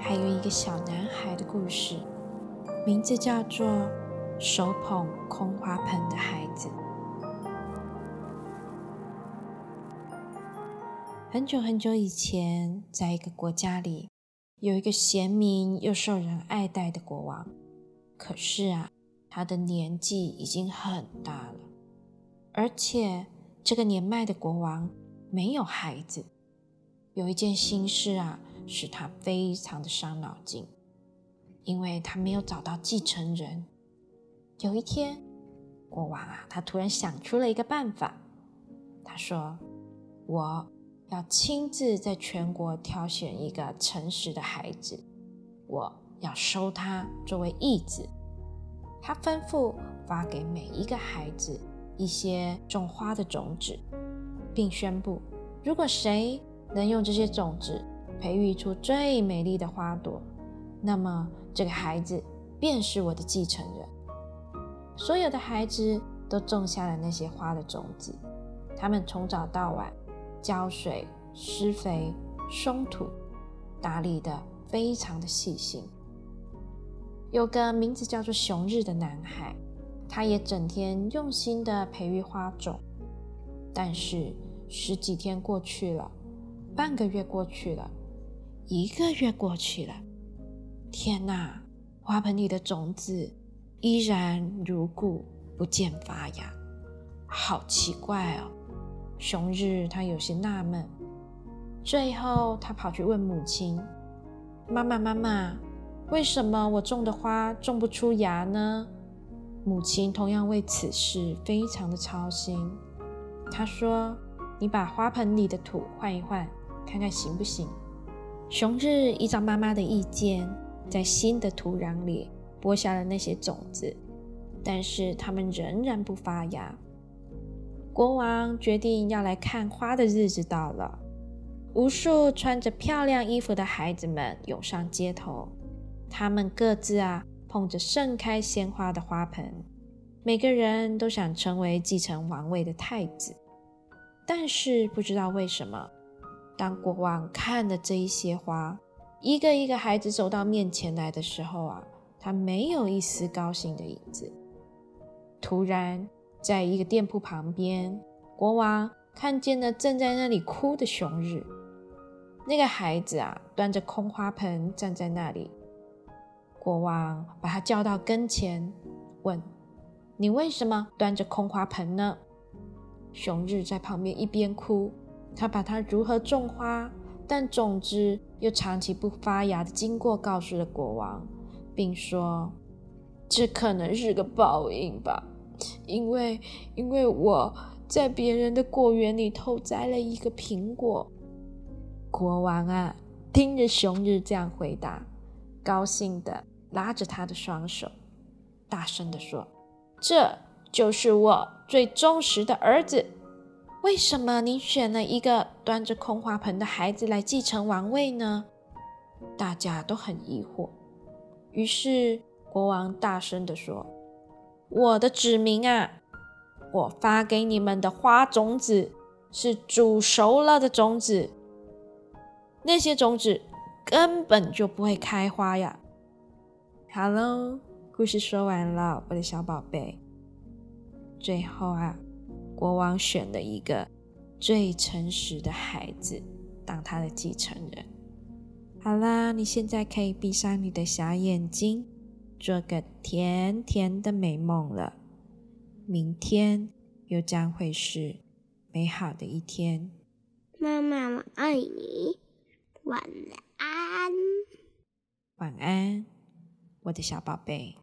还有一个小男孩的故事，名字叫做《手捧空花盆的孩子》。很久很久以前，在一个国家里，有一个贤明又受人爱戴的国王。可是啊，他的年纪已经很大了，而且。这个年迈的国王没有孩子，有一件心事啊，使他非常的伤脑筋，因为他没有找到继承人。有一天，国王啊，他突然想出了一个办法，他说：“我要亲自在全国挑选一个诚实的孩子，我要收他作为义子。”他吩咐发给每一个孩子。一些种花的种子，并宣布，如果谁能用这些种子培育出最美丽的花朵，那么这个孩子便是我的继承人。所有的孩子都种下了那些花的种子，他们从早到晚浇水、施肥、松土，打理的非常的细心。有个名字叫做熊日的男孩。他也整天用心的培育花种，但是十几天过去了，半个月过去了，一个月过去了，天哪！花盆里的种子依然如故，不见发芽，好奇怪哦！熊日他有些纳闷，最后他跑去问母亲：“妈妈，妈妈，为什么我种的花种不出芽呢？”母亲同样为此事非常的操心。她说：“你把花盆里的土换一换，看看行不行？”熊日依照妈妈的意见，在新的土壤里播下了那些种子，但是它们仍然不发芽。国王决定要来看花的日子到了，无数穿着漂亮衣服的孩子们涌上街头，他们各自啊。捧着盛开鲜花的花盆，每个人都想成为继承王位的太子。但是不知道为什么，当国王看了这一些花，一个一个孩子走到面前来的时候啊，他没有一丝高兴的影子。突然，在一个店铺旁边，国王看见了正在那里哭的熊日。那个孩子啊，端着空花盆站在那里。国王把他叫到跟前，问：“你为什么端着空花盆呢？”熊日在旁边一边哭，他把他如何种花，但种子又长期不发芽的经过告诉了国王，并说：“这可能是个报应吧，因为因为我在别人的果园里偷摘了一个苹果。”国王啊，听着熊日这样回答，高兴的。拉着他的双手，大声的说：“这就是我最忠实的儿子。为什么你选了一个端着空花盆的孩子来继承王位呢？”大家都很疑惑。于是国王大声地说：“我的子民啊，我发给你们的花种子是煮熟了的种子，那些种子根本就不会开花呀。”好喽故事说完了，我的小宝贝。最后啊，国王选了一个最诚实的孩子当他的继承人。好啦，你现在可以闭上你的小眼睛，做个甜甜的美梦了。明天又将会是美好的一天。妈妈，我爱你。晚安。晚安。我的小宝贝。